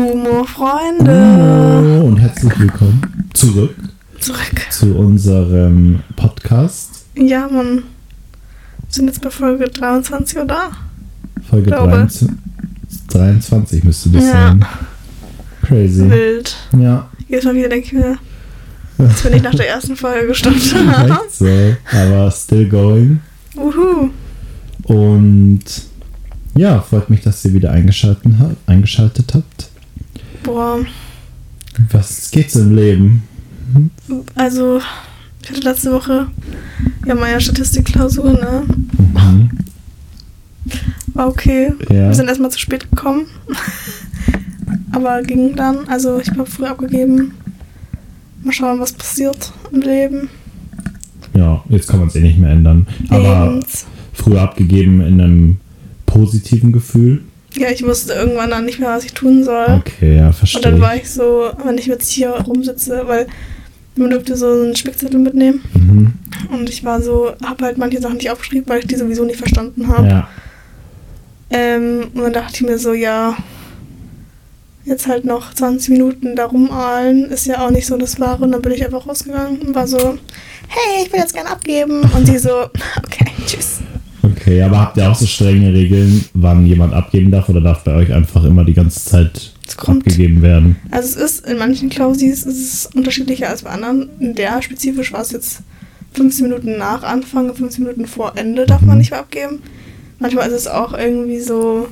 Gumo, Freunde. Hallo und herzlich willkommen zurück Zurück. zu unserem Podcast. Ja, Mann. Wir sind jetzt bei Folge 23, oder? Folge Glaube. 23, 23 müsste das Ja. sein. Crazy. Wild. Ja, Jedes Mal wieder denke ich mir, als wenn ich nach der ersten Folge gestoppt echt so. Aber still going. Uhu. Und ja, freut mich, dass ihr wieder eingeschaltet, ha eingeschaltet habt. Boah. Was geht's im Leben? Also, ich hatte letzte Woche ja meine Statistikklausur, ne? Mhm. War okay. Ja. Wir sind erstmal zu spät gekommen. Aber ging dann. Also, ich habe früh abgegeben. Mal schauen, was passiert im Leben. Ja, jetzt kann man es eh nicht mehr ändern. Aber Lebens. früher abgegeben in einem positiven Gefühl. Ja, ich wusste irgendwann dann nicht mehr, was ich tun soll. Okay, ja, Und verstehe. dann war ich so, wenn ich jetzt hier rumsitze, weil man durfte so einen Spickzettel mitnehmen. Mhm. Und ich war so, habe halt manche Sachen nicht aufgeschrieben, weil ich die sowieso nicht verstanden habe. Ja. Ähm, und dann dachte ich mir so, ja, jetzt halt noch 20 Minuten da rumahlen, ist ja auch nicht so das Wahre. Und dann bin ich einfach rausgegangen und war so, hey, ich will jetzt gerne abgeben. Und sie so, okay, tschüss. Okay, aber habt ihr auch so strenge Regeln, wann jemand abgeben darf oder darf bei euch einfach immer die ganze Zeit abgegeben werden? Also es ist in manchen Klausis ist es unterschiedlicher als bei anderen. In der spezifisch war es jetzt 15 Minuten nach Anfang, 15 Minuten vor Ende darf man Mhm. nicht mehr abgeben. Manchmal ist es auch irgendwie so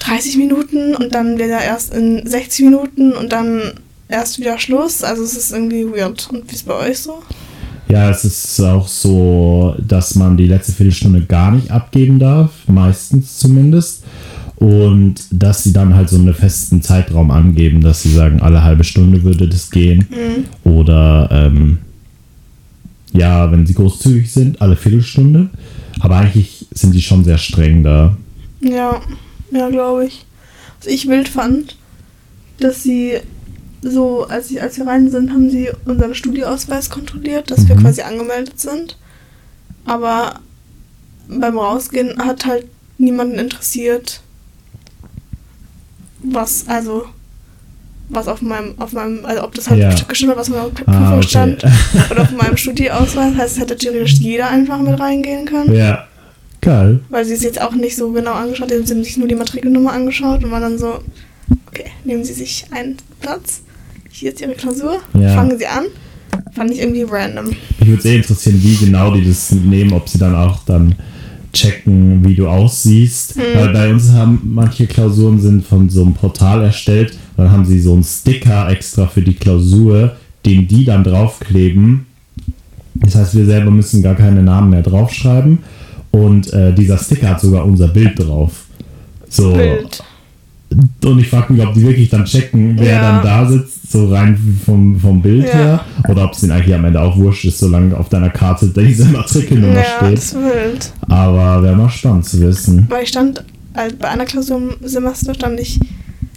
30 Minuten und dann wieder erst in 60 Minuten und dann erst wieder Schluss. Also es ist irgendwie weird. Und wie ist es bei euch so? Ja, es ist auch so, dass man die letzte Viertelstunde gar nicht abgeben darf, meistens zumindest. Und dass sie dann halt so einen festen Zeitraum angeben, dass sie sagen, alle halbe Stunde würde das gehen. Mhm. Oder ähm, ja, wenn sie großzügig sind, alle Viertelstunde. Aber eigentlich sind die schon sehr streng da. Ja, ja, glaube ich. Was ich wild fand, dass sie so, als, ich, als wir rein sind, haben sie unseren Studieausweis kontrolliert, dass wir Mhm. quasi angemeldet sind. Aber beim Rausgehen hat halt niemanden interessiert, was, also, was auf meinem, auf meinem, also ob das halt Ja. gestimmt hat, was auf meiner Prüfung Ah, okay. stand. Oder auf meinem Studieausweis. Heißt, es hätte theoretisch jeder einfach mit reingehen können. ja, geil. Weil sie es jetzt auch nicht so genau angeschaut haben. Sie haben sich nur die Matrikelnummer angeschaut und waren dann so, okay, nehmen Sie sich einen Platz. Hier ist Ihre Klausur. Ja. Fangen Sie an. Fand ich irgendwie random. Mich würde sehr interessieren, wie genau die das nehmen, ob sie dann auch dann checken, wie du aussiehst. Mhm. Weil bei uns haben manche Klausuren sind von so einem Portal erstellt, dann haben sie so einen Sticker extra für die Klausur, den die dann draufkleben. Das heißt, wir selber müssen gar keine Namen mehr draufschreiben. Und äh, dieser Sticker hat sogar unser Bild drauf. So. Bild. Und ich frage mich, ob die wirklich dann checken, wer Ja. dann da sitzt, so rein vom, vom Bild Ja. her. Oder ob es ihnen eigentlich am Ende auch wurscht ist, solange auf deiner Karte diese Matrikelnummer Ja, das steht. ist wild. Aber wäre mal spannend zu wissen. Weil ich stand, also bei einer Klausur im Semester stand ich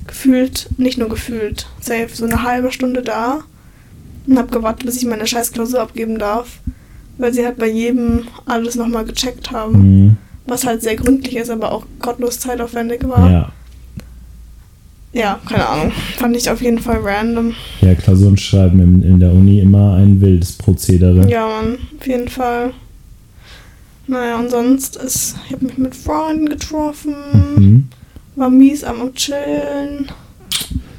gefühlt, nicht nur gefühlt, safe so eine halbe Stunde da und hab gewartet, bis ich meine scheiß Klausur abgeben darf. Weil sie halt bei jedem alles nochmal gecheckt haben. Mhm. Was halt sehr gründlich ist, aber auch gottlos zeitaufwendig war. Ja. Ja, keine Ahnung. Fand ich auf jeden Fall random. ja, Klausuren schreiben in, in der Uni immer ein wildes Prozedere. Ja, Mann, auf jeden Fall. Naja, und sonst ist, ich habe mich mit Freunden getroffen, Mhm. war mies am Chillen.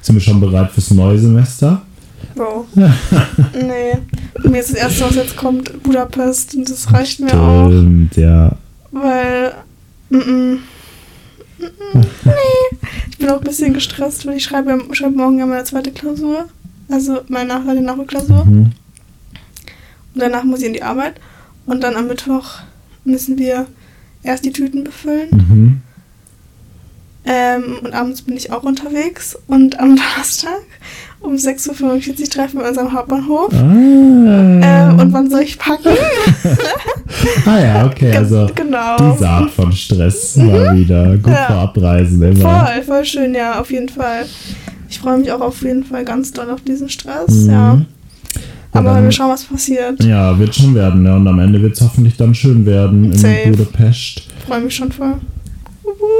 Sind wir schon bereit fürs neue Semester? Bro. nee. Mir ist das erste, was jetzt kommt, Budapest und das reicht mir auch. Stimmt, ja. Weil. -mm, mm -mm, nee. Ich bin auch ein bisschen gestresst, weil ich schreibe, schreibe morgen ja meine zweite Klausur. Also meine Nach die Nachholklausur. Mhm. Und danach muss ich in die Arbeit. Und dann am Mittwoch müssen wir erst die Tüten befüllen. Mhm. Ähm, und abends bin ich auch unterwegs. Und am Donnerstag um 6.45 Uhr treffen wir uns am Hauptbahnhof. Ah. Ähm, und wann soll ich packen? ah ja, okay, also genau. diese Art von Stress mal wieder. Gut Ja. vor Abreisen immer. Voll, voll schön, ja, auf jeden Fall. Ich freue mich auch auf jeden Fall ganz doll auf diesen Stress, Mhm. ja. Aber dann- wir schauen, was passiert. Ja, wird schon werden, ne? Und am Ende wird es hoffentlich dann schön werden in Safe. Budapest. Freue mich schon voll.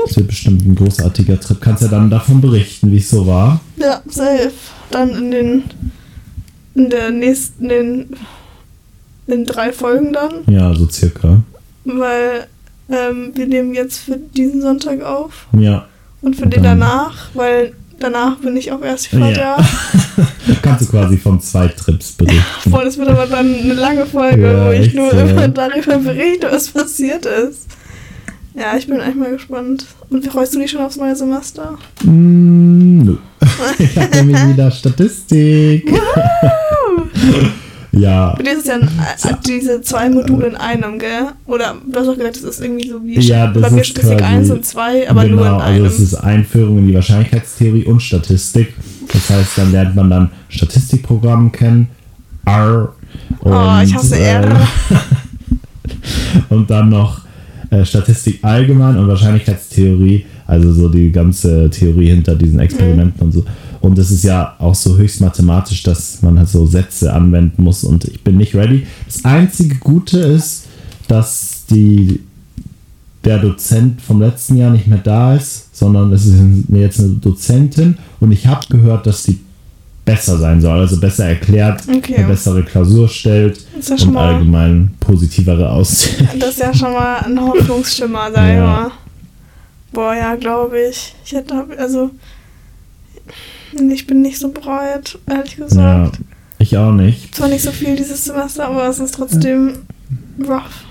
Das wird bestimmt ein großartiger Trip. Kannst ja dann davon berichten, wie es so war. Ja, safe. Dann in den. In der nächsten. In, in drei Folgen dann. Ja, so circa. Weil ähm, wir nehmen jetzt für diesen Sonntag auf. Ja. Und für Und den danach, weil danach bin ich auch erst Vater. Ja. Kannst du quasi von zwei Trips berichten. Voll, das wird aber dann eine lange Folge, Ja, wo ich nur so. immer darüber berichte, was passiert ist. Ja, ich bin echt mal gespannt. Und wie freust du dich schon aufs neue Semester? Mm, nö. ich habe nämlich wieder Statistik. ja. Für dich ist ja ein, äh, diese zwei Module in einem, gell? Oder du hast auch gesagt, das ist irgendwie so wie Ja, das bei mir ist Statistik quasi- 1 und 2, aber genau, nur in einem. also es ist Einführung in die Wahrscheinlichkeitstheorie und Statistik. Das heißt, dann lernt man dann Statistikprogramm kennen, R und, oh, ich hasse äh, R. und dann noch äh, Statistik allgemein und Wahrscheinlichkeitstheorie, also so die ganze Theorie hinter diesen Experimenten und so. Und es ist ja auch so höchst mathematisch, dass man halt so Sätze anwenden muss und ich bin nicht ready. Das einzige Gute ist, dass die der Dozent vom letzten Jahr nicht mehr da ist, sondern es ist jetzt eine Dozentin und ich habe gehört, dass die besser sein soll, also besser erklärt, Okay. eine bessere Klausur stellt ja und mal- allgemein positivere Aussichten. Das ist ja schon mal ein Hoffnungsschimmer, sag ich Ja. mal. Boah, ja, glaube ich. Ich hätte, also, ich bin nicht so bereit, ehrlich Ja, gesagt. ich auch nicht. Zwar nicht so viel dieses Semester, aber es ist trotzdem rough.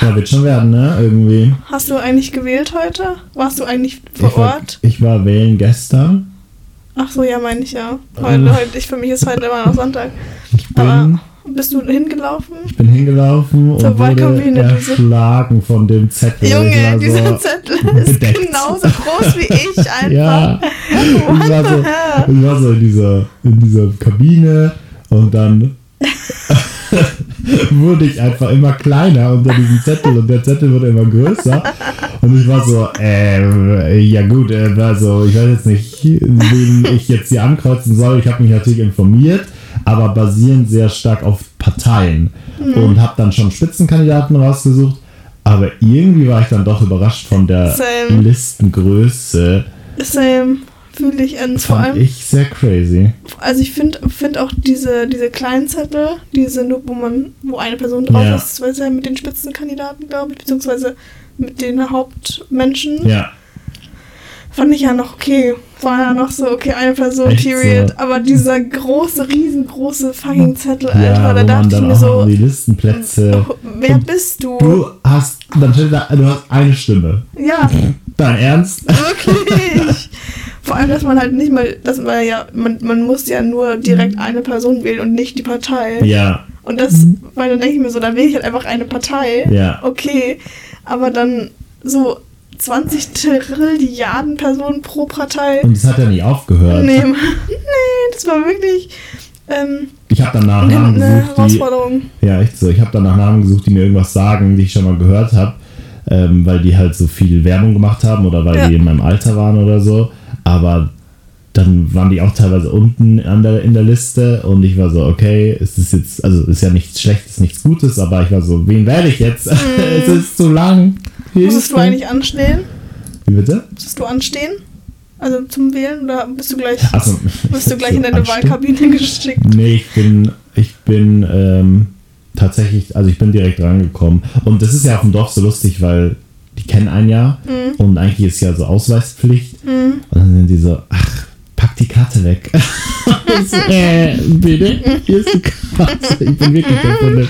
Ja, wird schon werden, ne? Irgendwie. Hast du eigentlich gewählt heute? Warst du eigentlich vor ich war, Ort? Ich war wählen gestern. Ach so, ja, meine ich ja. Heute, heute, ich, für mich ist heute immer noch Sonntag. Aber bist du hingelaufen? ich bin hingelaufen Zur und wurde erschlagen von dem Zettel. Junge, dieser so Zettel ist bedeckt. genauso groß wie ich einfach. Ja, What ich war, so, ich war so in dieser, in dieser Kabine und dann wurde ich einfach immer kleiner unter diesem Zettel und der Zettel wurde immer größer und ich war so, äh, ja gut, äh, also ich weiß jetzt nicht, wen ich jetzt hier ankreuzen soll. Ich habe mich natürlich informiert, aber basierend sehr stark auf Parteien und habe dann schon Spitzenkandidaten rausgesucht. Aber irgendwie war ich dann doch überrascht von der Same. Listengröße. Same. Fühle ich ends. Vor allem, ich sehr crazy. also ich finde find auch diese, diese kleinen Zettel, diese nur, wo man, wo eine Person drauf Ja. ist, weil ja mit den Spitzenkandidaten, glaube ich, beziehungsweise mit den Hauptmenschen, Ja, fand ich ja noch okay. War ja noch so, okay, eine Person, Echt period. so? Aber dieser große, riesengroße fucking Zettel, ja Alter, da dachte ich mir so, die Listenplätze. oh, wer Und bist du? Du hast, dann steht da, du hast eine Stimme. Ja, Dein Ernst? Wirklich. Vor allem, dass man halt nicht mal, dass man ja, man, man muss ja nur direkt eine Person wählen und nicht die Partei. Ja, Und das, weil dann denke ich mir so, dann wähle ich halt einfach eine Partei. ja. Okay, aber dann so 20 Trilliarden Personen pro Partei. Und es hat ja nicht aufgehört. Nee, Mann. nee, das war wirklich ähm, Ich habe dann nach eine, Namen gesucht, die, Herausforderung. ja echt so. Ich habe dann nach Namen gesucht, die mir irgendwas sagen, die ich schon mal gehört habe, ähm, weil die halt so viel Werbung gemacht haben oder weil Ja. die in meinem Alter waren oder so. Aber dann waren die auch teilweise unten der, in der Liste und ich war so, okay, es ist jetzt, also ist ja nichts Schlechtes, nichts Gutes, aber ich war so, wen werde ich jetzt? es ist zu lang. Musstest du eigentlich anstehen? Wie bitte? Musstest du anstehen? Also zum Wählen oder bist du gleich, Also, bist du gleich in deine Anstehen? Wahlkabine geschickt? Nee, ich bin, ich bin ähm, tatsächlich, also ich bin direkt rangekommen. Und das ist ja auf dem Dorf so lustig, weil die kennen einen ja und eigentlich ist ja so Ausweispflicht. Und dann sind die so, ach, pack die Karte weg. So, äh, bitte? Hier ist die Karte. Ich bin wirklich der Kunde.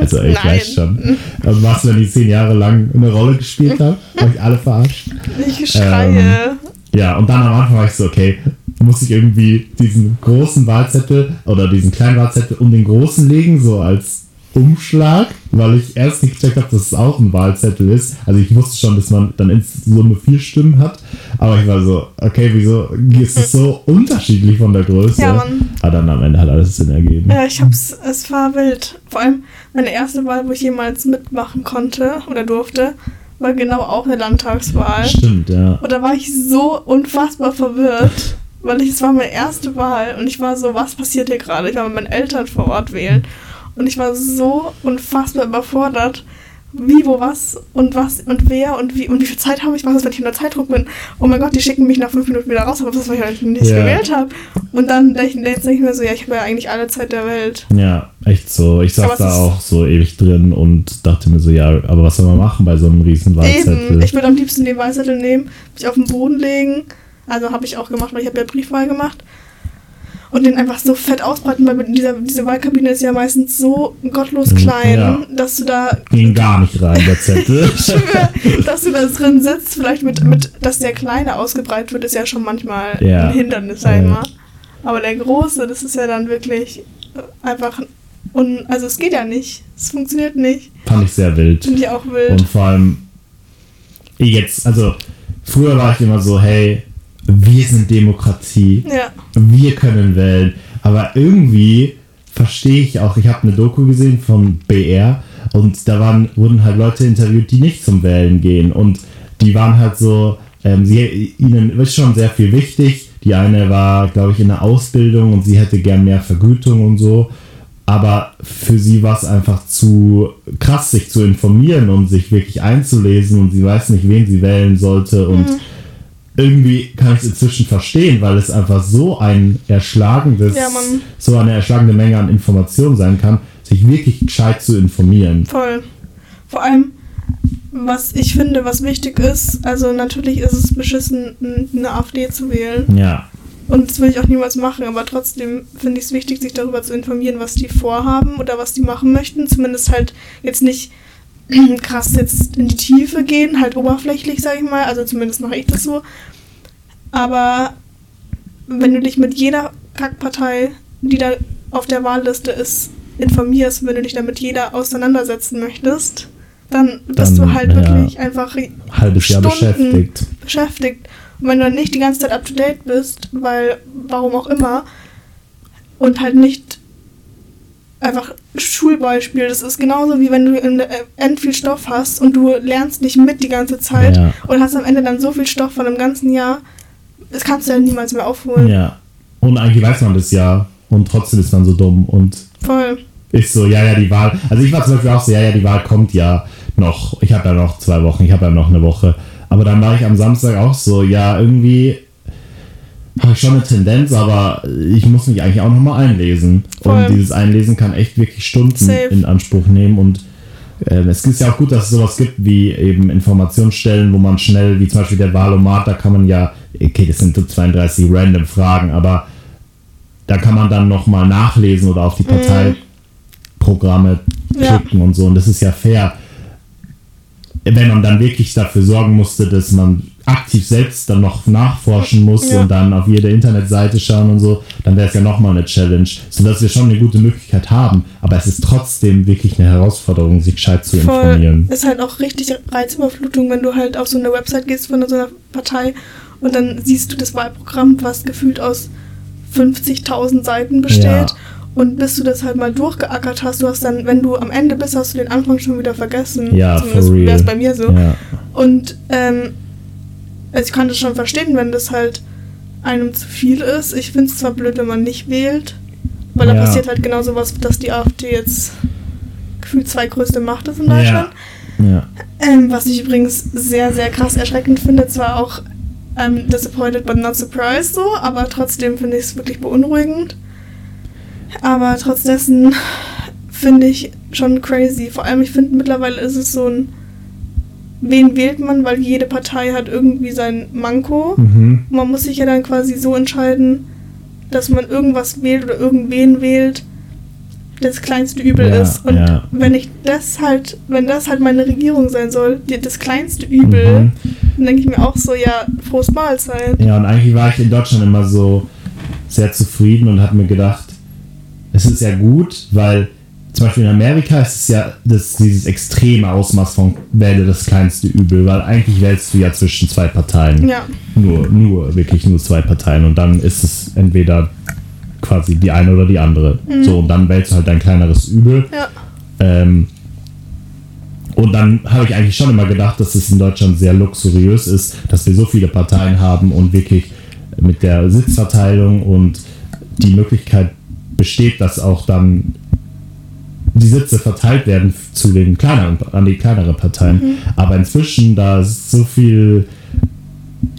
Also ich Nein. weiß schon. Und was, wenn ich zehn Jahre lang eine Rolle gespielt habe? Habe ich alle verarscht? Ich schreie. Ja, und dann am Anfang war ich so, okay, muss ich irgendwie diesen großen Wahlzettel oder diesen kleinen Wahlzettel um den großen legen, so als Umschlag, weil ich erst nicht gecheckt habe, dass es auch ein Wahlzettel ist. Also ich wusste schon, dass man dann in Summe vier Stimmen hat, aber ich war so, okay, wieso ist es so unterschiedlich von der Größe? Ja, Mann. Aber dann am Ende hat alles Sinn ergeben. Ja, ich hab's, es war wild. Vor allem meine erste Wahl, wo ich jemals mitmachen konnte oder durfte, war genau auch eine Landtagswahl. Stimmt, ja. Und da war ich so unfassbar verwirrt, weil ich, es war meine erste Wahl und ich war so, was passiert hier gerade? Ich war mit meinen Eltern vor Ort wählen und ich war so unfassbar überfordert, wie, wo, was und was und wer und wie und wie viel Zeit habe ich, was ist, wenn ich unter Zeitdruck bin. Oh mein Gott, die schicken mich nach fünf Minuten wieder raus, aber das, was ich halt nicht Ja. gewählt habe. Und dann denke ich, jetzt denke ich mir so, ja, ich habe ja eigentlich alle Zeit der Welt. Ja, echt so. Ich saß da auch so ewig drin und dachte mir so, ja, aber was soll man machen bei so einem riesen Wahlzettel? Eben, ich würde am liebsten den Wahlzettel nehmen, mich auf den Boden legen. Also habe ich auch gemacht, weil ich habe ja Briefwahl gemacht. Und den einfach so fett ausbreiten, weil dieser, diese Wahlkabine ist ja meistens so gottlos Mhm, klein, ja. dass du da Ging gar nicht rein, der Zettel. Ich schwöre, dass du da drin sitzt, vielleicht mit, mit, dass der kleine ausgebreitet wird, ist ja schon manchmal Ja. ein Hindernis, sag ich mal. Aber der große, das ist ja dann wirklich einfach, un, also es geht ja nicht, es funktioniert nicht. Fand ich sehr wild. Finde ich auch wild. Und vor allem, jetzt, also früher war ich immer so, hey, wir sind Demokratie, ja, wir können wählen. Aber irgendwie verstehe ich auch, ich habe eine Doku gesehen von BR und da waren, wurden halt Leute interviewt, die nicht zum Wählen gehen. Und die waren halt so, ähm, sie, ihnen ist schon sehr viel wichtig. Die eine war, glaube ich, in der Ausbildung und sie hätte gern mehr Vergütung und so. Aber für sie war es einfach zu krass, sich zu informieren und sich wirklich einzulesen und sie weiß nicht, wen sie wählen sollte. Und irgendwie kann ich es inzwischen verstehen, weil es einfach so ein erschlagendes, Ja, so eine erschlagende Menge an Informationen sein kann, sich wirklich gescheit zu informieren. voll. Vor allem, was ich finde, was wichtig ist, also natürlich ist es beschissen, eine AfD zu wählen. Ja, Und das will ich auch niemals machen, aber trotzdem finde ich es wichtig, sich darüber zu informieren, was die vorhaben oder was die machen möchten. Zumindest halt jetzt nicht krass jetzt in die Tiefe gehen, halt oberflächlich, sage ich mal. Also zumindest mache ich das so. Aber wenn du dich mit jeder Kackpartei, die da auf der Wahlliste ist, informierst, wenn du dich damit jeder auseinandersetzen möchtest, dann bist Dann, du halt ja. wirklich einfach halbes Jahr Stunden. beschäftigt. beschäftigt. Und wenn du dann nicht die ganze Zeit up to date bist, weil, warum auch immer, und halt nicht einfach Schulbeispiel, das ist genauso wie wenn du in der End viel Stoff hast und du lernst nicht mit die ganze Zeit Ja. und hast am Ende dann so viel Stoff von einem ganzen Jahr, das kannst du ja niemals mehr aufholen. Ja. Und eigentlich weiß man das ja und trotzdem ist man so dumm und Voll. ist so, ja, ja, die Wahl. Also ich war zum Beispiel auch so, ja, ja, die Wahl kommt ja noch. Ich habe ja noch zwei Wochen, ich habe ja noch eine Woche. Aber dann war ich am Samstag auch so, ja, irgendwie habe ich schon eine Tendenz, aber ich muss mich eigentlich auch nochmal einlesen. Voll. Und dieses Einlesen kann echt wirklich Stunden Safe. in Anspruch nehmen. Und ähm, es ist ja auch gut, dass es sowas gibt wie eben Informationsstellen, wo man schnell, wie zum Beispiel der Wahlomat, da kann man ja, okay, das sind so 32 random Fragen, aber da kann man dann nochmal nachlesen oder auf die Parteiprogramme Ja. klicken und so. Und das ist ja fair. Wenn man dann wirklich dafür sorgen musste, dass man aktiv selbst dann noch nachforschen muss Ja. und dann auf jede Internetseite schauen und so, dann wäre es ja nochmal eine Challenge, sodass wir schon eine gute Möglichkeit haben. Aber es ist trotzdem wirklich eine Herausforderung, sich gescheit zu Voll. informieren. Ist halt auch richtig Reizüberflutung, wenn du halt auf so eine Website gehst von so einer Partei und dann siehst du das Wahlprogramm, was gefühlt aus 50.000 Seiten besteht. Ja. Und bis du das halt mal durchgeackert hast, du hast dann, wenn du am Ende bist, hast du den Anfang schon wieder vergessen. Ja, Zumindest wäre es bei mir so. Ja. Und ähm, also ich kann das schon verstehen, wenn das halt einem zu viel ist. Ich finde es zwar blöd, wenn man nicht wählt, weil da Ja. passiert halt genau sowas, dass die AfD jetzt gefühlt zweitgrößte Macht ist in Ja. Deutschland. Ja. Ähm, was ich übrigens sehr, sehr krass erschreckend finde. Zwar auch ähm, disappointed but not surprised so, aber trotzdem finde ich es wirklich beunruhigend. Aber trotz dessen finde ich schon crazy. Vor allem, ich finde mittlerweile ist es so ein, wen wählt man, weil jede Partei hat irgendwie sein Manko. Mhm. Man muss sich ja dann quasi so entscheiden, dass man irgendwas wählt oder irgendwen wählt, das kleinste Übel Ja, ist. Und ja. wenn ich das halt, wenn das halt meine Regierung sein soll, das kleinste Übel, Mhm. dann denke ich mir auch so, ja, frohes Mahlzeit. Ja, und eigentlich war ich in Deutschland immer so sehr zufrieden und habe mir gedacht, es ist ja gut, weil zum Beispiel in Amerika ist es ja das, dieses extreme Ausmaß von wähle das kleinste Übel, weil eigentlich wählst du ja zwischen zwei Parteien. Ja, Nur, nur, wirklich nur zwei Parteien und dann ist es entweder quasi die eine oder die andere. So, und dann wählst du halt dein kleineres Übel. ja, Ähm, und dann habe ich eigentlich schon immer gedacht, dass es in Deutschland sehr luxuriös ist, dass wir so viele Parteien haben und wirklich mit der Sitzverteilung und die Möglichkeit besteht, dass auch dann die Sitze verteilt werden zu den kleineren, an die kleineren Parteien. Mhm. Aber inzwischen, da es so viel,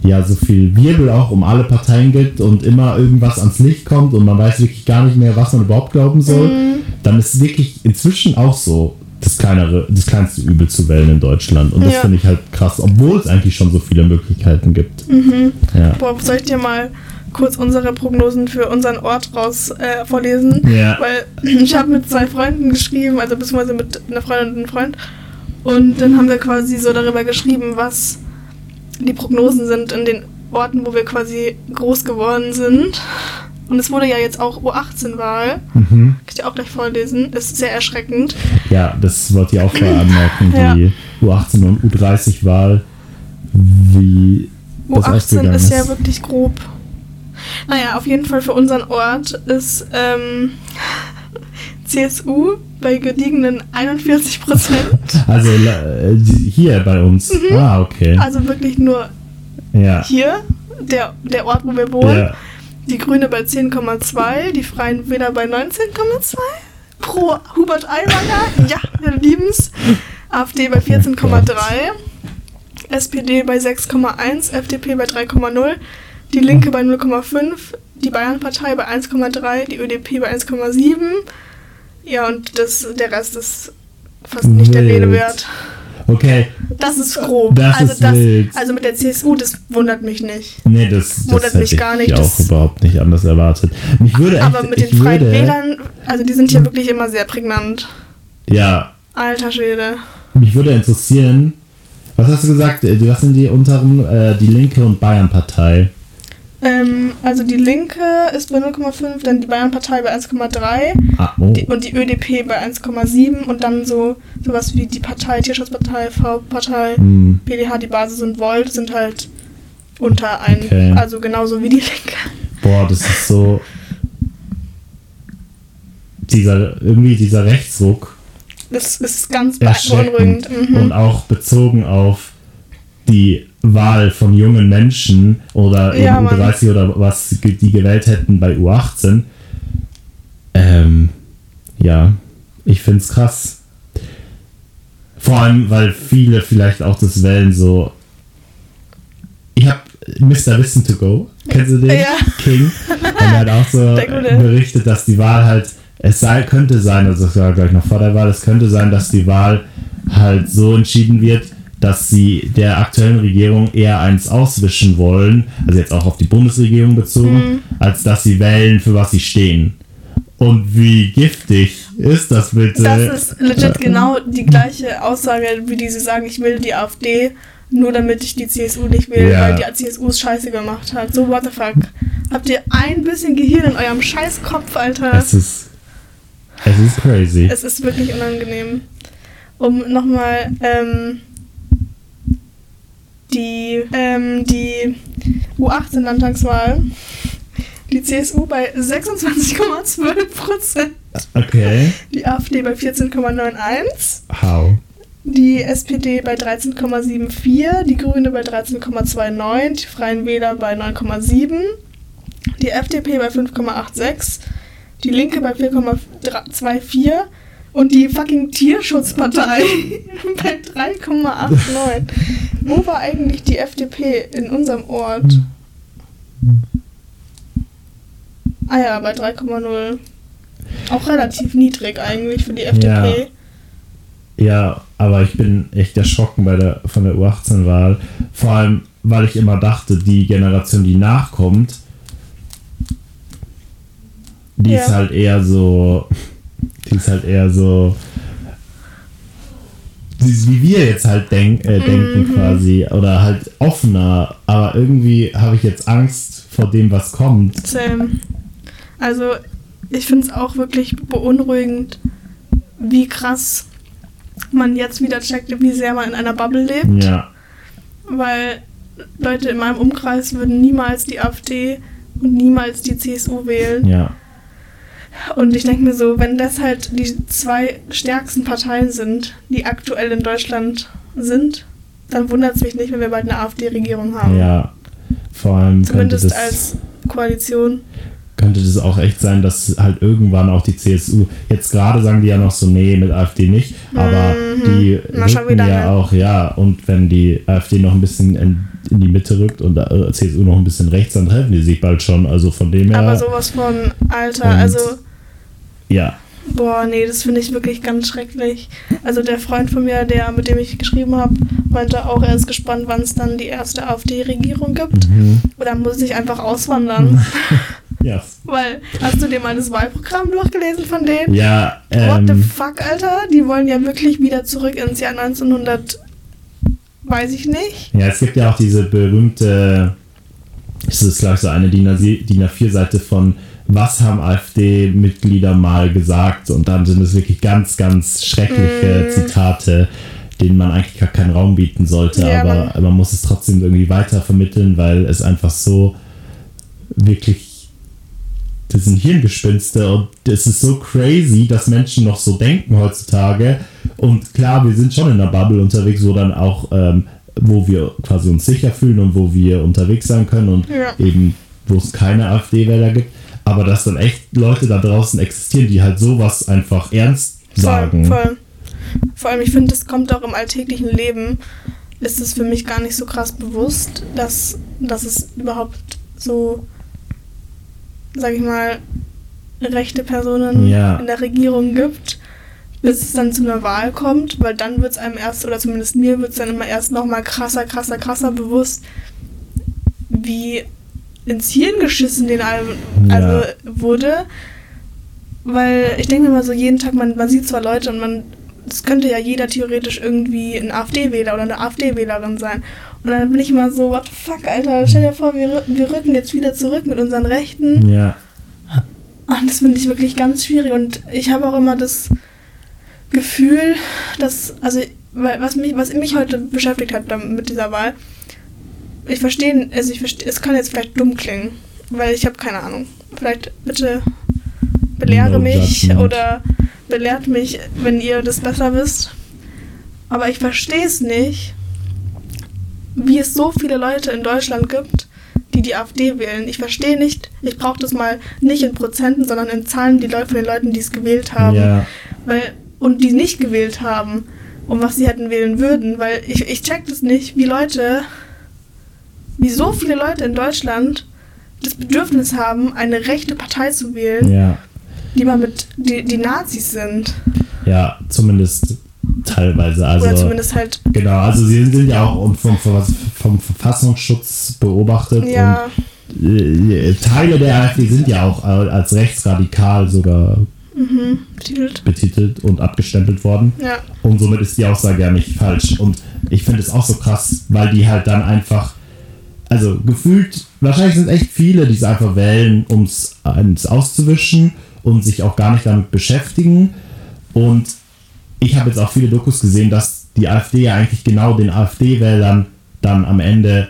ja, so viel Wirbel auch um alle Parteien gibt und immer irgendwas ans Licht kommt und man weiß wirklich gar nicht mehr, was man überhaupt glauben soll, Mhm. dann ist wirklich inzwischen auch so das kleinere, das kleinste Übel zu wählen in Deutschland. Und das Ja. finde ich halt krass, obwohl es eigentlich schon so viele Möglichkeiten gibt. Mhm. Ja. Boah, soll ich dir mal kurz unsere Prognosen für unseren Ort raus äh, vorlesen? Ja. Weil ich habe mit zwei Freunden geschrieben, also beziehungsweise mit einer Freundin und einem Freund. Und dann haben wir quasi so darüber geschrieben, was die Prognosen sind in den Orten, wo wir quasi groß geworden sind. Und es wurde ja jetzt auch U18-Wahl. Mhm. Kann ich dir auch gleich vorlesen. Ist sehr erschreckend. Ja, das wollte ich auch vorher anmerken, Ja. die U18 und U30-Wahl, wie das U18 ausgegangen ist ja wirklich grob. Naja, auf jeden Fall für unseren Ort ist ähm, CSU bei gediegenen 41 Prozent. Also äh, hier bei uns. Ah, okay. Also wirklich nur Ja. hier, der, der Ort, wo wir wohnen. ja. Die Grüne bei 10,2, die Freien Wähler bei 19,2. Pro Hubert Aiwanger, ja, wir lieben's. AfD bei 14,3. SPD bei 6,1, FDP bei 3,0, die Linke bei 0,5, die Bayernpartei bei 1,3, die ÖDP bei 1,7. Ja, und das, der Rest ist fast nicht der Wild. Rede wert. Okay. Das ist grob. Das also, ist das, wild. also mit der CSU, das wundert mich nicht. Nee, das, Wundert das hätte mich gar ich nicht, auch das- überhaupt nicht anders erwartet. Mich würde echt, Aber mit den ich Freien würde, Wählern, also die sind hier wirklich immer sehr prägnant. Ja, Alter Schwede. mich würde interessieren, was hast du gesagt? Was sind die unteren? Äh, die Linke und Bayern-Partei. Ähm, also die Linke ist bei 0,5, dann die Bayernpartei bei 1,3 Ah, oh. und die ÖDP bei 1,7 und dann so sowas wie die Partei, Tierschutzpartei, V-Partei, Hm. PDH, die Basis und Volt sind halt unter ein, Okay. also genauso wie die Linke. Boah, das ist so. Dieser, irgendwie dieser Rechtsruck. Das ist ganz erschreckend. beunruhigend. Mhm. Und auch bezogen auf die Wahl von jungen Menschen oder Ja, eben Mann. U30 oder was die gewählt hätten bei U18. Ähm, ja, ich finde es krass. Vor allem, weil viele vielleicht auch das wählen so. Ich habe Mr. Listen to Go, kennst du den? Ja. King. Und er hat auch so berichtet, dass die Wahl halt, es sei, könnte sein, also das war gleich noch vor der Wahl, es könnte sein, dass die Wahl halt so entschieden wird, dass sie der aktuellen Regierung eher eins auswischen wollen, also jetzt auch auf die Bundesregierung bezogen, Mhm. als dass sie wählen, für was sie stehen. Und wie giftig ist das bitte? Das ist legit genau die gleiche Aussage, wie die sie sagen, ich will die AfD, nur damit ich die CSU nicht will, Ja. weil die CSU es scheiße gemacht hat. So, what the fuck. Habt ihr ein bisschen Gehirn in eurem scheiß Kopf, Alter? es ist, es ist crazy. Es ist wirklich unangenehm. Um nochmal ähm, die, ähm, die U18-Landtagswahl. Die CSU bei 26,12 Prozent. Okay. Die AfD bei 14,91. How? Die SPD bei 13,74, die Grüne bei 13,29, die Freien Wähler bei 9,7, die FDP bei 5,86, die Linke bei 4,24 und die fucking Tierschutzpartei bei 3,89. Wo war eigentlich die FDP in unserem Ort? Ah ja, bei 3,0. Auch relativ niedrig eigentlich für die FDP. Ja, aber ich bin echt erschrocken bei der, von der U18-Wahl. Vor allem, weil ich immer dachte, die Generation, die nachkommt, die Ja. ist halt eher so. Die ist halt eher so. Wie wir jetzt halt denk, äh, denken Mhm. quasi. Oder halt offener. Aber irgendwie habe ich jetzt Angst vor dem, was kommt. Same. Also, ich finde es auch wirklich beunruhigend, wie krass man jetzt wieder checkt, wie sehr man in einer Bubble lebt. Ja. Weil Leute in meinem Umkreis würden niemals die AfD und niemals die CSU wählen. Ja. Und ich denke mir so, wenn das halt die zwei stärksten Parteien sind, die aktuell in Deutschland sind, dann wundert es mich nicht, wenn wir bald eine AfD-Regierung haben. Ja. Vor allem Zumindest als Koalition. Könnte das auch echt sein, dass halt irgendwann auch die CSU, jetzt gerade sagen die ja noch so, nee, mit AfD nicht, aber Mhm. die rücken ja ne? auch, ja, und wenn die AfD noch ein bisschen in, in die Mitte rückt und äh, CSU noch ein bisschen rechts, dann treffen die sich bald schon, also von dem her, Aber sowas von, Alter, also, ja, boah, nee, das finde ich wirklich ganz schrecklich. Also der Freund von mir, der, mit dem ich geschrieben habe, meinte auch, er ist gespannt, wann es dann die erste AfD-Regierung gibt. mhm. Oder muss ich einfach auswandern? ja, Weil, hast du dir mal das Wahlprogramm durchgelesen von denen? ja, What the ähm, fuck, Alter? Die wollen ja wirklich wieder zurück ins Jahr 1900, weiß ich nicht. Ja, es gibt ja auch diese berühmte, es ist glaube ich so eine DIN A4-Seite von was haben AfD-Mitglieder mal gesagt und dann sind es wirklich ganz, ganz schreckliche Mm. Zitate, denen man eigentlich gar keinen Raum bieten sollte, Ja, aber man muss es trotzdem irgendwie weiter vermitteln, weil es einfach so wirklich das sind Hirngespinste und es ist so crazy, dass Menschen noch so denken heutzutage. Und klar, wir sind schon in einer Bubble unterwegs, wo dann auch, ähm, wo wir quasi uns sicher fühlen und wo wir unterwegs sein können und Ja. eben, wo es keine AfD-Wähler gibt. Aber dass dann echt Leute da draußen existieren, die halt sowas einfach ernst sagen. Voll, voll. Vor allem, ich finde, das kommt auch im alltäglichen Leben, ist es für mich gar nicht so krass bewusst, dass, dass es überhaupt so, sag ich mal, rechte Personen Ja. in der Regierung gibt, bis es dann zu einer Wahl kommt, weil dann wird es einem erst, oder zumindest mir wird es dann immer erst nochmal krasser, krasser, krasser bewusst, wie ins Hirn geschissen den Ja. also wurde. Weil ich denke mir mal so, jeden Tag, man, man sieht zwar Leute und man, das könnte ja jeder theoretisch irgendwie ein AfD-Wähler oder eine AfD-Wählerin sein. Und dann bin ich immer so, what the fuck, Alter, stell dir vor, wir, wir rücken jetzt wieder zurück mit unseren Rechten. Ja, Und das finde ich wirklich ganz schwierig. Und ich habe auch immer das Gefühl, dass, also, weil- was mich, was mich heute beschäftigt hat mit dieser Wahl, ich verstehe, also ich verstehe, es kann jetzt vielleicht dumm klingen, weil ich habe keine Ahnung. Vielleicht bitte belehre No mich judgment. oder belehrt mich, wenn ihr das besser wisst. Aber ich verstehe es nicht, wie es so viele Leute in Deutschland gibt, die die AfD wählen. Ich verstehe nicht, ich brauche das mal nicht in Prozenten, sondern in Zahlen die Leute von den Leuten, die es gewählt haben. ja, Weil, und die nicht gewählt haben, um was sie hätten wählen würden. Weil ich, ich check das nicht, wie Leute, wie so viele Leute in Deutschland das Bedürfnis haben, eine rechte Partei zu wählen, ja, die mal mit, die, die Nazis sind. ja, zumindest teilweise. Also, Oder zumindest halt, Genau, also sie sind ja auch vom, vom, Verfassungsschutz beobachtet ja, und äh, Teile der AfD sind ja auch als rechtsradikal sogar mhm, betitelt. betitelt und abgestempelt worden. Ja, Und somit ist die Aussage ja nicht falsch. Und ich finde es auch so krass, weil die halt dann einfach, also gefühlt, wahrscheinlich sind echt viele, die es einfach wählen, um es auszuwischen und sich auch gar nicht damit beschäftigen. Und ich habe jetzt auch viele Dokus gesehen, dass die AfD ja eigentlich genau den AfD-Wählern dann am Ende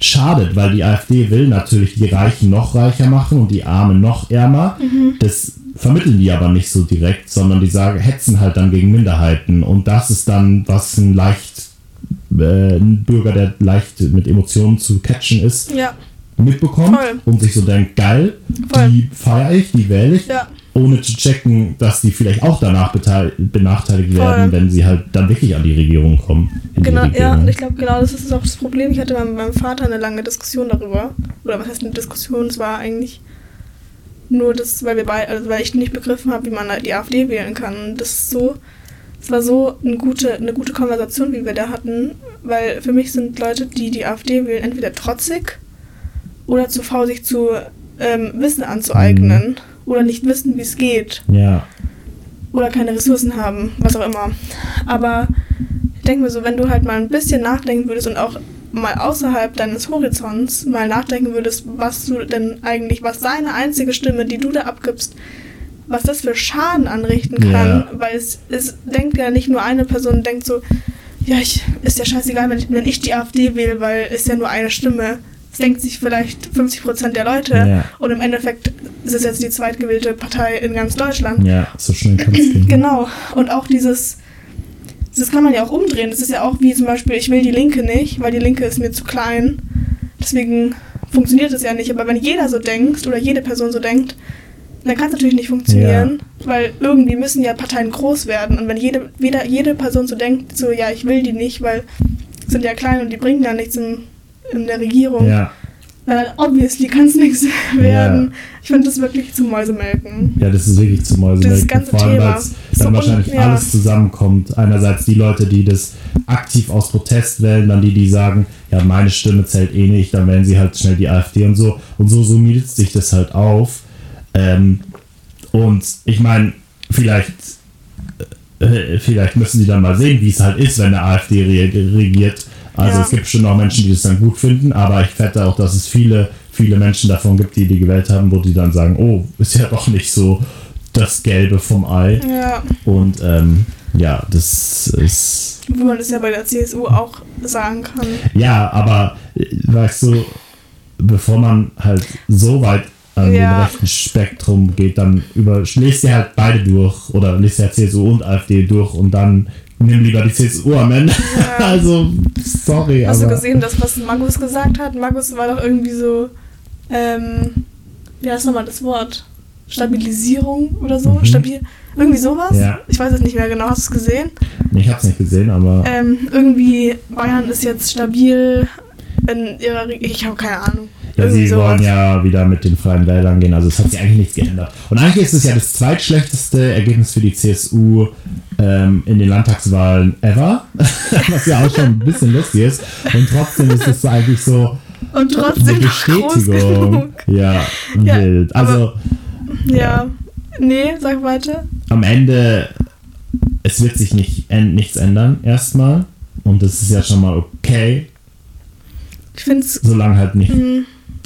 schadet, weil die AfD will natürlich die Reichen noch reicher machen und die Armen noch ärmer. Das vermitteln die aber nicht so direkt, sondern die sagen, hetzen halt dann gegen Minderheiten und das ist dann, was ein leicht äh, ein Bürger, der leicht mit Emotionen zu catchen ist, ja, mitbekommt Voll. und sich so denkt, geil, Voll. die feiere ich, die wähle ich, ja, ohne zu checken, dass die vielleicht auch danach benachteiligt Voll. werden, wenn sie halt dann wirklich an die Regierung kommen. genau, ja, Regierung. und ich glaube, genau das ist auch das Problem. Ich hatte mit meinem Vater eine lange Diskussion darüber. Oder was heißt eine Diskussion? Es war eigentlich nur das, weil wir beide, also weil ich nicht begriffen habe, wie man die AfD wählen kann. Und das ist so, es war so eine gute, eine gute Konversation, wie wir da hatten, weil für mich sind Leute, die die AfD wählen, entweder trotzig oder zu faul, sich zu ähm, Wissen anzueignen oder nicht wissen, wie es geht ja, oder keine Ressourcen haben, was auch immer. Aber ich denke mir so, wenn du halt mal ein bisschen nachdenken würdest und auch mal außerhalb deines Horizonts mal nachdenken würdest, was du denn eigentlich, was deine einzige Stimme, die du da abgibst, was das für Schaden anrichten kann, Ja. weil es, es denkt ja nicht nur eine Person, denkt so, ja, ich, ist ja scheißegal, wenn ich, wenn ich die AfD wähle, weil es ja nur eine Stimme. Das denkt sich vielleicht 50% der Leute Ja. und im Endeffekt ist es jetzt die zweitgewählte Partei in ganz Deutschland. ja, so schnell kann es gehen. Genau. Und auch dieses, das kann man ja auch umdrehen. Das ist ja auch wie zum Beispiel, ich will die Linke nicht, weil die Linke ist mir zu klein. Deswegen funktioniert es ja nicht. Aber wenn jeder so denkt oder jede Person so denkt, dann kann es natürlich nicht funktionieren, weil irgendwie müssen ja Parteien groß werden. Und wenn jede, jeder, jede Person so denkt, so, ja, ich will die nicht, weil sind ja klein und die bringen ja nichts in, in der Regierung, Ja, dann obviously kann es nichts werden. Ich finde das wirklich zu Mäusemelken. ja, das ist wirklich zu Mäusemelken. Dieses ganze Vor allem, Thema. weil So dann un- wahrscheinlich ja. alles zusammenkommt. Einerseits die Leute, die das aktiv aus Protest wählen, dann die, die sagen, ja, meine Stimme zählt eh nicht, dann wählen sie halt schnell die AfD und so. Und so summiert sich das halt auf. Ähm, und ich meine, vielleicht, äh, vielleicht müssen die dann mal sehen, wie es halt ist, wenn eine AfD re regiert. Also Ja. es gibt schon auch Menschen, die das dann gut finden, aber ich wette auch, dass es viele, viele Menschen davon gibt, die die gewählt haben, wo die dann sagen, oh, ist ja doch nicht so das Gelbe vom Ei. Ja, Und ähm, ja, das ist. wie man das ja bei der CSU auch sagen kann. Ja, aber äh, weißt du, bevor man halt so weit an Ja. dem rechten Spektrum geht, dann über, lest ihr halt beide durch oder lest ja CSU und AfD durch und dann nimm lieber die CSU am Ende. Ja. also, sorry, Hast du aber. gesehen, das, was Magus gesagt hat? Magus war doch irgendwie so, ähm, wie heißt nochmal das Wort? Stabilisierung oder so? Mhm. Stabil? Irgendwie sowas? Ja. Ich weiß es nicht mehr genau. Hast du es gesehen? Nee, ich hab's nicht gesehen, aber. Ähm, irgendwie Bayern ist jetzt stabil in ihrer Re Ich habe keine Ahnung. Ja, Irgendwie sie wollen ja wieder mit den Freien Wählern gehen, also es hat sich eigentlich nichts geändert. Und eigentlich ist es ja das zweitschlechteste Ergebnis für die CSU ähm, in den Landtagswahlen ever, was ja auch schon ein bisschen lustig ist. Und trotzdem ist es eigentlich so Und eine trotzdem groß Bestätigung. Ja, Ja, wild. Also Ja. Nee, sag weiter. am Ende, es wird sich nicht, nichts ändern erstmal. Und das ist ja schon mal okay, Ich finde es. solange halt nicht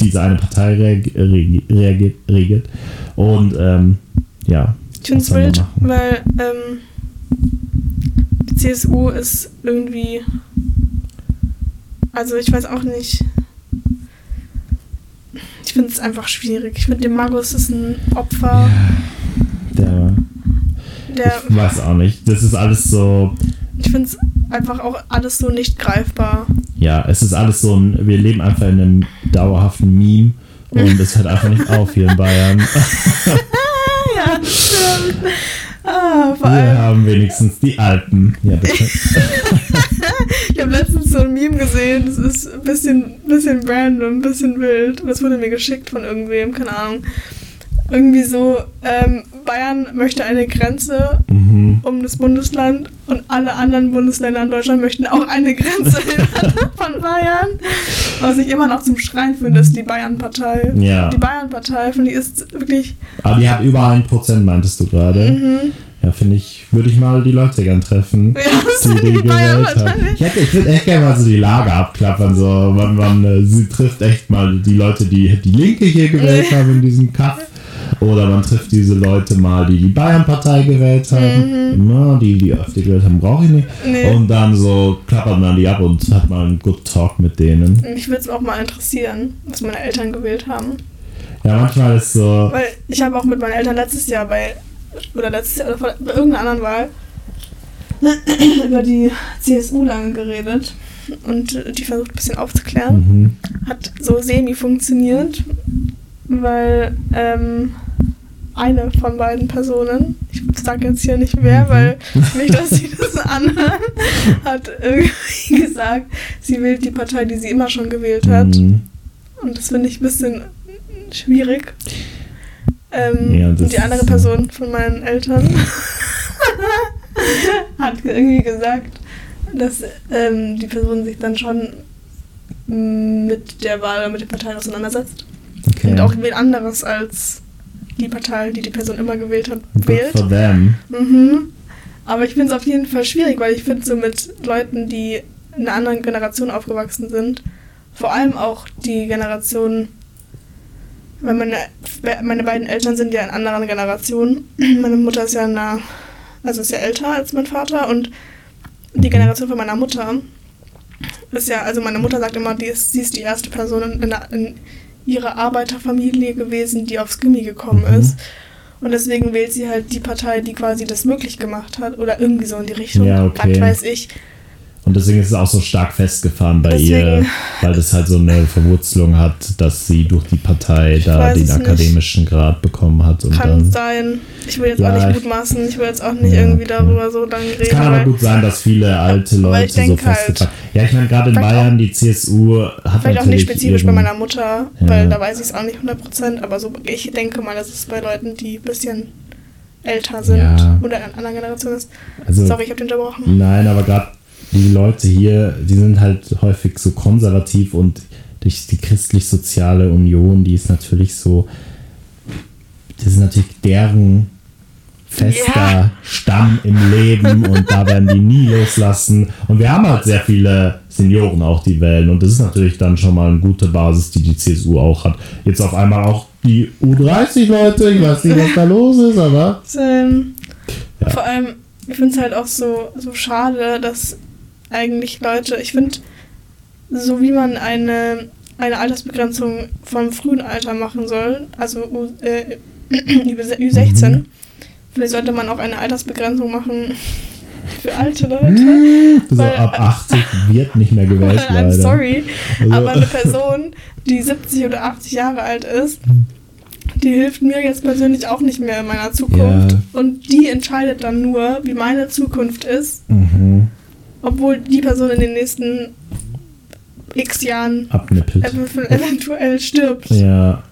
diese eine Partei reag- reagi- reagiert, regiert. Und ähm, ja. Ich finde es wild, weil ähm, die CSU ist irgendwie. Also ich weiß auch nicht. Ich finde es einfach schwierig. Ich finde, der Magus ist ein Opfer, Der, der. ich weiß auch nicht. Das ist alles so, Ich finde es einfach auch alles so nicht greifbar. ja, es ist alles so ein, wir leben einfach in einem dauerhaften Meme und es hört einfach nicht auf hier in Bayern. ja, stimmt. Ah, vor Wir haben wenigstens die Alpen. Ja, bitte. Ich habe letztens so ein Meme gesehen, das ist ein bisschen, bisschen random, ein bisschen wild. Das wurde mir geschickt von irgendwem, keine Ahnung. Irgendwie so, ähm, Bayern möchte eine Grenze Mhm. um das Bundesland und alle anderen Bundesländer in Deutschland möchten auch eine Grenze von Bayern. Was ich immer noch zum Schreien finde, ist die Bayern-Partei. Ja. Die Bayern-Partei, finde ich, ist wirklich. Aber die hat über ein Prozent, meintest du gerade. Mhm. Ja, finde ich, würde ich mal die Leute gern treffen. Ja, die die die gewählt haben. Bayern-Partei. Ich, hätte, ich würde echt gerne mal so die Lage abklappern. So, man, man äh, sie trifft echt mal die Leute, die die Linke hier gewählt haben in diesem Kaff. Oder man trifft diese Leute mal, die die Bayern-Partei gewählt haben. Na, die die AfD gewählt haben, brauche ich nicht. Mhm. Nee. Und dann so klappert man die ab und hat mal einen Good Talk mit denen. Mich würde es auch mal interessieren, was meine Eltern gewählt haben. Ja, manchmal ist so. Weil ich habe auch mit meinen Eltern letztes Jahr bei, oder letztes Jahr, oder bei irgendeiner anderen Wahl über die CSU lange geredet und die versucht ein bisschen aufzuklären. Mhm. Hat so semi funktioniert, weil ähm, eine von beiden Personen, ich sage jetzt hier nicht wer, weil nicht, dass sie das anhören, hat irgendwie gesagt, sie wählt die Partei, die sie immer schon gewählt hat. Mhm. Und das finde ich ein bisschen schwierig. Ähm, Ja, und die andere Person von meinen Eltern hat irgendwie gesagt, dass ähm, die Person sich dann schon mm, mit der Wahl oder mit den Parteien auseinandersetzt. Okay. Und auch wen anderes als die Partei, die die Person immer gewählt hat, Good wählt. for them. Mhm. Aber ich finde es auf jeden Fall schwierig, weil ich finde so mit Leuten, die in einer anderen Generation aufgewachsen sind, vor allem auch die Generation, weil meine, meine beiden Eltern sind ja in anderen Generationen. Meine Mutter ist ja in einer, also ist ja älter als mein Vater und die Generation von meiner Mutter ist ja, also meine Mutter sagt immer, die ist, sie ist die erste Person in, in, in ihrer Arbeiterfamilie gewesen, die aufs Gimmi gekommen Mhm. ist. Und deswegen wählt sie halt die Partei, die quasi das möglich gemacht hat. Oder irgendwie so in die Richtung. Ja, okay. Was weiß ich. Und deswegen ist es auch so stark festgefahren bei Deswegen- ihr, weil das halt so eine Verwurzelung hat, dass sie durch die Partei da den es nicht. akademischen Grad bekommen hat. Und Kann dann sein. Ich will jetzt Ja, auch ich- nicht mutmaßen. Ich will jetzt auch nicht Ja, irgendwie okay. darüber so lange reden. es kann aber gut sein, dass viele alte Leute so festgefahren Ja, ich meine, gerade in Bayern, die CSU hat Vielleicht auch nicht spezifisch bei meiner Mutter, Ja. weil da weiß ich es auch nicht 100%, aber so, ich denke mal, dass es bei Leuten, die ein bisschen älter sind Ja. oder in einer anderen Generation ist. Also, Sorry, ich habe den unterbrochen. Nein, aber gerade die Leute hier, die sind halt häufig so konservativ und durch die christlich-soziale Union, die ist natürlich so, das ist natürlich deren fester Ja. Stamm im Leben und da werden die nie loslassen. Und wir haben halt sehr viele Senioren auch, die wählen und das ist natürlich dann schon mal eine gute Basis, die die CSU auch hat. Jetzt auf einmal auch die U30-Leute, ich weiß nicht, was da los ist, aber Ähm, Ja. Vor allem, ich finde es halt auch so, so schade, dass eigentlich Leute, ich finde, so wie man eine, eine Altersbegrenzung vom frühen Alter machen soll, also äh, Ü16, Mhm. vielleicht sollte man auch eine Altersbegrenzung machen für alte Leute. so Weil- ab 80 wird nicht mehr gewählt, I'm leider. sorry, Also- aber eine Person, die 70 oder 80 Jahre alt ist, die hilft mir jetzt persönlich auch nicht mehr in meiner Zukunft. Ja. Und die entscheidet dann nur, wie meine Zukunft ist, Mhm. Obwohl die Person in den nächsten x Jahren Abnippelt. eventuell stirbt. Ja.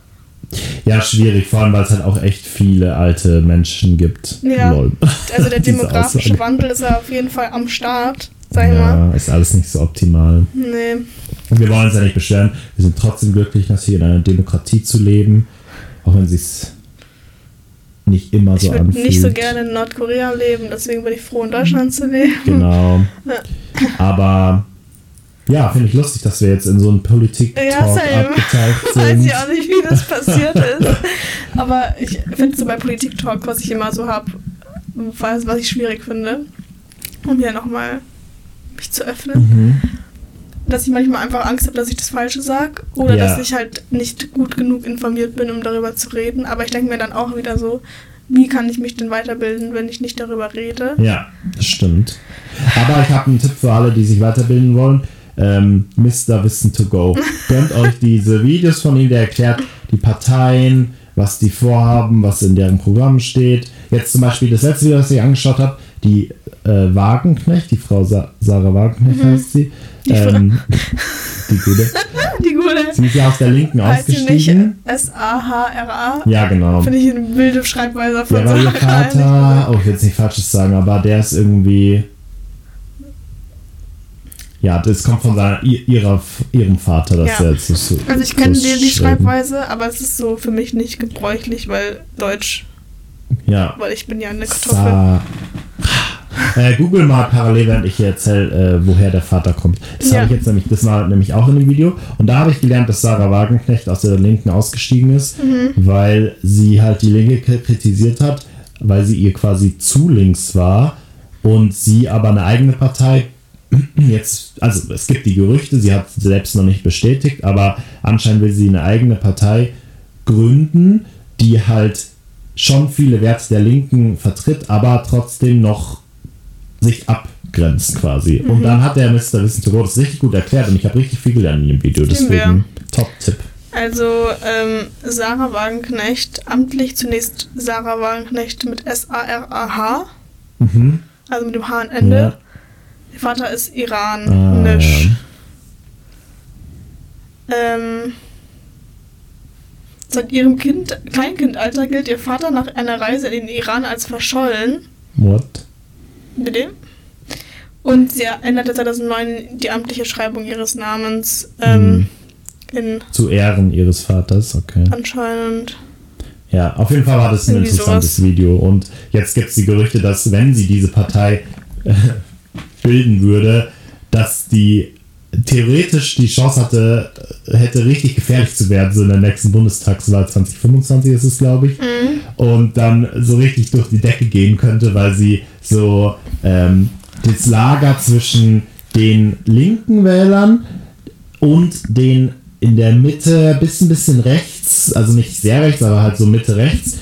Ja, schwierig, vor allem weil es halt auch echt viele alte Menschen gibt. Ja. Lol. Also der demografische. Wandel ist ja auf jeden Fall am Start, sag ich mal. Ja, ist alles nicht so optimal. Nee. Und wir wollen uns ja nicht beschweren. Wir sind trotzdem glücklich, dass hier in einer Demokratie zu leben. Auch wenn es nicht immer Ich so würde anfühlt. nicht so gerne in Nordkorea leben, deswegen bin ich froh, in Deutschland zu leben. Genau. Aber ja, finde ich lustig, dass wir jetzt in so einen Politik-Talk Ja, abgetaucht Weiß sind. ich auch nicht, wie das passiert ist. Aber ich finde so bei Politik-Talk, was ich immer so habe, was, was ich schwierig finde, um hier nochmal mich zu öffnen, Mhm. Dass ich manchmal einfach Angst habe, dass ich das Falsche sage oder Ja. dass ich halt nicht gut genug informiert bin, um darüber zu reden. Aber ich denke mir dann auch wieder so, wie kann ich mich denn weiterbilden, wenn ich nicht darüber rede? Ja, das stimmt. Aber ich habe einen Tipp für alle, die sich weiterbilden wollen. Ähm, Mr. Wissen to Go. Gönnt euch diese Videos von ihm, der erklärt die Parteien, was die vorhaben, was in deren Programm steht. Jetzt zum Beispiel das letzte Video, das ich angeschaut habe, die äh, Wagenknecht, die Frau Sa Sarah Wagenknecht heißt sie. Mhm. Die Ähm, die gute. Die gute. Sie ist ja aus der Linken Heißt ausgestiegen. S-A-H-R-A? Ja, genau. Finde ich eine wilde Schreibweise von Ja, weil ihr Sarah Vater, oh, ich will jetzt nicht Falsches sagen, aber der ist irgendwie. Ja, das kommt von seiner, ihrer, ihrem Vater, dass Ja. er jetzt so. so Also ich kenne so die. Schreibweise, aber es ist so für mich nicht gebräuchlich, weil Deutsch, Ja. weil ich bin ja eine Kartoffel. Sa äh, Google mal parallel, während ich hier erzähle, äh, woher der Vater kommt. Das Ja. habe ich jetzt nämlich, das war nämlich auch in dem Video. Und da habe ich gelernt, dass Sarah Wagenknecht aus der Linken ausgestiegen ist, Mhm. weil sie halt die Linke kritisiert hat, weil sie ihr quasi zu links war und sie aber eine eigene Partei jetzt, also es gibt die Gerüchte, sie hat selbst noch nicht bestätigt, aber anscheinend will sie eine eigene Partei gründen, die halt schon viele Werte der Linken vertritt, aber trotzdem noch sich abgrenzt quasi. Mhm. Und dann hat der Mr. Wissen to Go das richtig gut erklärt und ich habe richtig viel gelernt in dem Video, deswegen Top-Tipp. Also ähm, Sarah Wagenknecht, amtlich zunächst Sarah Wagenknecht mit S-A-R-A-H, Mhm. also mit dem H am Ende. Ja. Der Vater ist Ah, iranisch. Ähm, seit ihrem kind, Kleinkindalter gilt ihr Vater nach einer Reise in den Iran als verschollen. What? Bitte? Und sie änderte 2009 die amtliche Schreibung ihres Namens ähm, in Zu Ehren ihres Vaters, okay. anscheinend. Ja, auf jeden Fall war das ein Irgendwie interessantes sowas. Video. Und jetzt gibt es die Gerüchte, dass wenn sie diese Partei äh, bilden würde, dass die theoretisch die Chance hatte, hätte richtig gefährlich zu werden, so in der nächsten Bundestagswahl 2025 ist es, glaube ich. Und dann so richtig durch die Decke gehen könnte, weil sie so ähm, das Lager zwischen den linken Wählern und den in der Mitte bis ein bisschen rechts, also nicht sehr rechts, aber halt so Mitte rechts,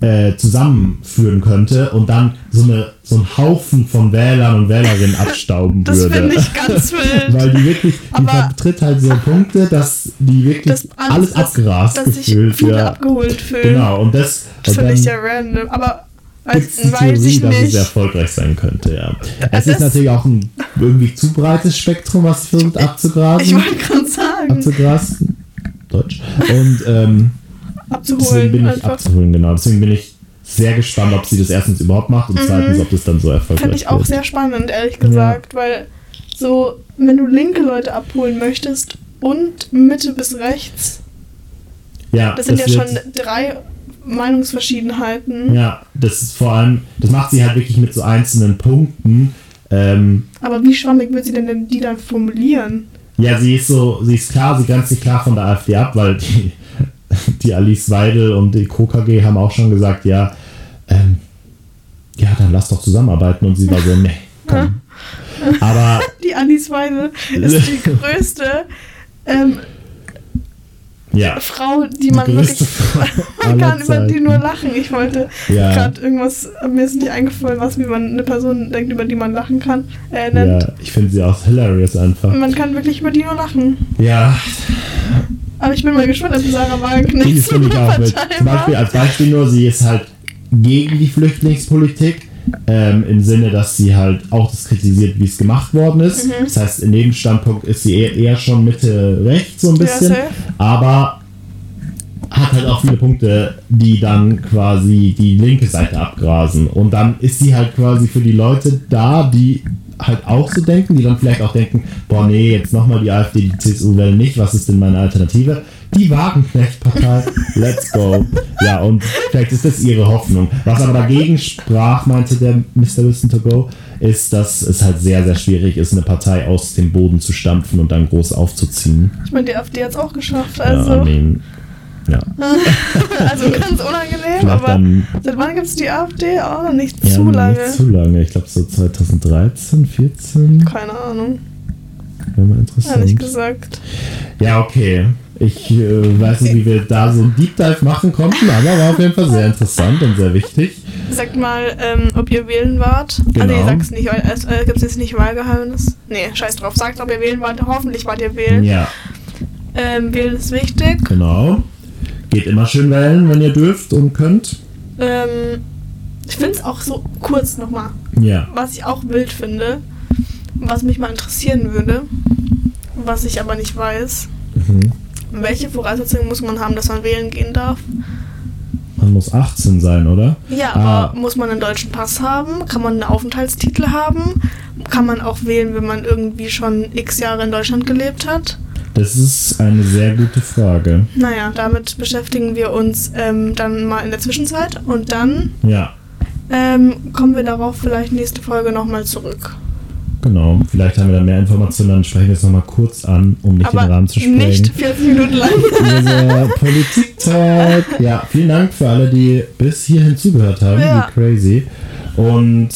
äh, zusammenführen könnte und dann so, eine, so ein Haufen von Wählern und Wählerinnen abstauben Das würde. finde ich ganz wild. Weil die wirklich, die Aber- vertritt halt so Punkte, dass die wirklich Das alles, dass- abgerast dass sich gefühlt. viele ja. abgeholt fühlen. Genau, und das, Das finde ich ja random. Aber die weiß Theorie, dass es erfolgreich sein könnte, ja. Es das- ist natürlich auch ein irgendwie zu breites Spektrum, was versucht abzugrasen. Ich wollte gerade sagen, abzugrasen. Deutsch. Und ähm, deswegen abzuholen. bin ich Einfach. abzuholen, genau. Deswegen bin ich sehr gespannt, ob sie das erstens überhaupt macht und zweitens, ob das dann so erfolgreich Fände Mhm. ich auch wird. sehr spannend, ehrlich gesagt, weil so, wenn du linke Leute abholen möchtest und Mitte bis rechts, ja, das sind ja wird- schon drei Meinungsverschiedenheiten. Ja, das ist vor allem, das macht sie halt wirklich mit so einzelnen Punkten. Ähm, Aber wie schwammig wird sie denn, denn die dann formulieren? ja, sie ist so, sie ist klar, sie grenzt sich klar von der AfD ab, weil die, die Alice Weidel und die KKG haben auch schon gesagt, ja, ähm, ja, dann lass doch zusammenarbeiten. Und sie war so, nee, komm. Aber Die Alice Weidel ist die größte ähm, ja, Frau, die man die wirklich. Man kann über die nur lachen. Ich wollte Ja. gerade irgendwas, mir ist nicht eingefallen, was wie man eine Person denkt, über die man lachen kann, äh, nennt. Ja, ich finde sie auch hilarious einfach. Man kann wirklich über die nur lachen. Ja, Aber ich bin mal gespannt, ob Sarah die Wagenknecht finde ich auch mit. Zum Beispiel als Beispiel nur, sie ist halt gegen die Flüchtlingspolitik. Ähm, Im Sinne, dass sie halt auch das kritisiert, wie es gemacht worden ist. Mhm. Das heißt, in dem Standpunkt ist sie eher, eher schon Mitte rechts so ein Ja, bisschen. safe. aber hat halt auch viele Punkte, die dann quasi die linke Seite abgrasen. Und dann ist sie halt quasi für die Leute da, die halt auch so denken, die dann vielleicht auch denken, boah nee, jetzt nochmal die AfD, die CSU wählen nicht, was ist denn meine Alternative? Die Wagenknecht-Partei, let's go. Ja, und vielleicht ist das ihre Hoffnung. Was aber dagegen sprach, meinte der Mr. Listen to Go, ist, dass es halt sehr, sehr schwierig ist, eine Partei aus dem Boden zu stampfen und dann groß aufzuziehen. Ich meine, die AfD hat es auch geschafft. ja, Also, I mean, ja. also ganz unangenehm, aber dann seit wann gibt es die AfD? Auch noch nicht Ja, zu lange. Nicht zu lange. Ich glaube so 2013, 14. Keine Ahnung, Wäre mal ehrlich interessant. gesagt. Ja, okay. Ich äh, weiß nicht, wie wir da so einen Deep Dive machen konnten, aber war auf jeden Fall sehr interessant und sehr wichtig. Sagt mal, ähm, ob ihr wählen wart. Ah, nee, Genau. sag's nicht, weil es äh, gibt jetzt nicht Wahlgeheimnis. Nee, scheiß drauf. Sagt, ob ihr wählen wart. Hoffentlich wart ihr wählen. Ja, Ähm, wählen ist wichtig. genau. Geht immer schön wählen, wenn ihr dürft und könnt. Ähm, ich finde es auch so kurz nochmal, Ja. was ich auch wild finde, was mich mal interessieren würde, was ich aber nicht weiß. Mhm. Welche Voraussetzungen muss man haben, dass man wählen gehen darf? Man muss 18 sein, oder? Ja, Ah. aber muss man einen deutschen Pass haben? Kann man einen Aufenthaltstitel haben? Kann man auch wählen, wenn man irgendwie schon x Jahre in Deutschland gelebt hat? Das ist eine sehr gute Frage. Naja, damit beschäftigen wir uns ähm, dann mal in der Zwischenzeit und dann Ja, ähm, kommen wir darauf vielleicht nächste Folge nochmal zurück. genau. Vielleicht haben wir da mehr Informationen, dann sprechen wir es nochmal kurz an, um nicht den Aber Rahmen zu sprengen. nicht 40 Minuten lang. Unser Politik-Talk. Ja, vielen Dank für alle, die bis hierhin zugehört haben. Ja. Wie crazy. Und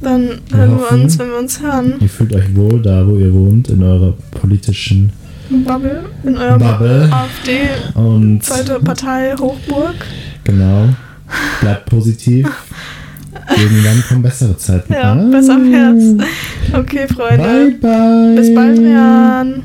Dann Wir hören wir hoffen- uns, wenn wir uns hören. ihr fühlt euch wohl da, wo ihr wohnt, in eurer politischen Bubble in eurem Bubble. AfD, Und zweite Partei, Hochburg. genau, bleibt positiv. Irgendwann kommen bessere Zeiten. Ja, Ah. besser am Herz. Okay, Freunde. Bye, bye. Bis bald, Rian.